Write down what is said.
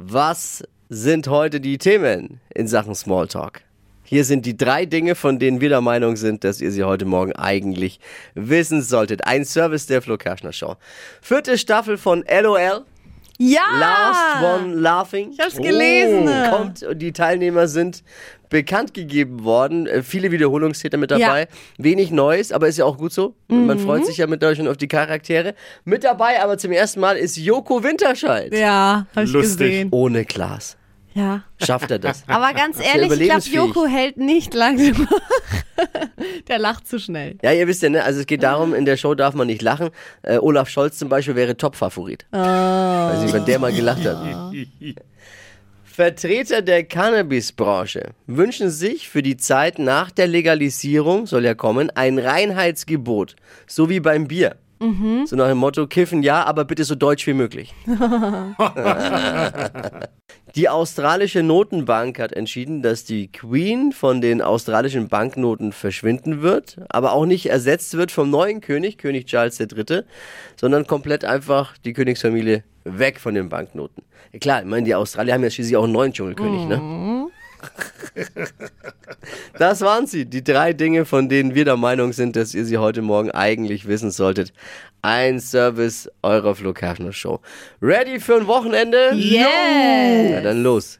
Was sind heute die Themen in Sachen Smalltalk? Hier sind die drei Dinge, von denen wir der Meinung sind, dass ihr sie heute Morgen eigentlich wissen solltet. Ein Service der Flo Kerschner Show. Vierte Staffel von LOL. Ja! Last One Laughing. Ich hab's gelesen. Oh, kommt und die Teilnehmer sind bekannt gegeben worden. Äh, viele Wiederholungstäter mit dabei. Ja. Wenig Neues, aber ist ja auch gut so. Man freut sich ja mit euch und auf die Charaktere. Mit dabei aber zum ersten Mal ist Joko Winterscheid. Ja, hab ich Lustig. gesehen. Ohne Glas. Ja. Schafft er das? Aber ganz ehrlich, ich glaube. Joko hält nicht lange. Der lacht zu schnell. Ja, ihr wisst ja, ne? Also es geht darum, in der Show darf man nicht lachen. Äh, Olaf Scholz zum Beispiel wäre Top-Favorit. Weiß nicht, wenn der mal gelacht hat. Vertreter der Cannabisbranche wünschen sich für die Zeit nach der Legalisierung, soll ja kommen, ein Reinheitsgebot. So wie beim Bier. So nach dem Motto, kiffen ja, aber bitte so deutsch wie möglich. Die australische Notenbank hat entschieden, dass die Queen von den australischen Banknoten verschwinden wird, aber auch nicht ersetzt wird vom neuen König, König Charles III., sondern komplett einfach die Königsfamilie weg von den Banknoten. Klar, ich meine, die Australier haben ja schließlich auch einen neuen Dschungelkönig, ne? Das waren sie, die drei Dinge, von denen wir der Meinung sind, dass ihr sie heute Morgen eigentlich wissen solltet. Ein Service eurer Flo Kerschner Show. Ready für ein Wochenende? Yes! Ja, dann los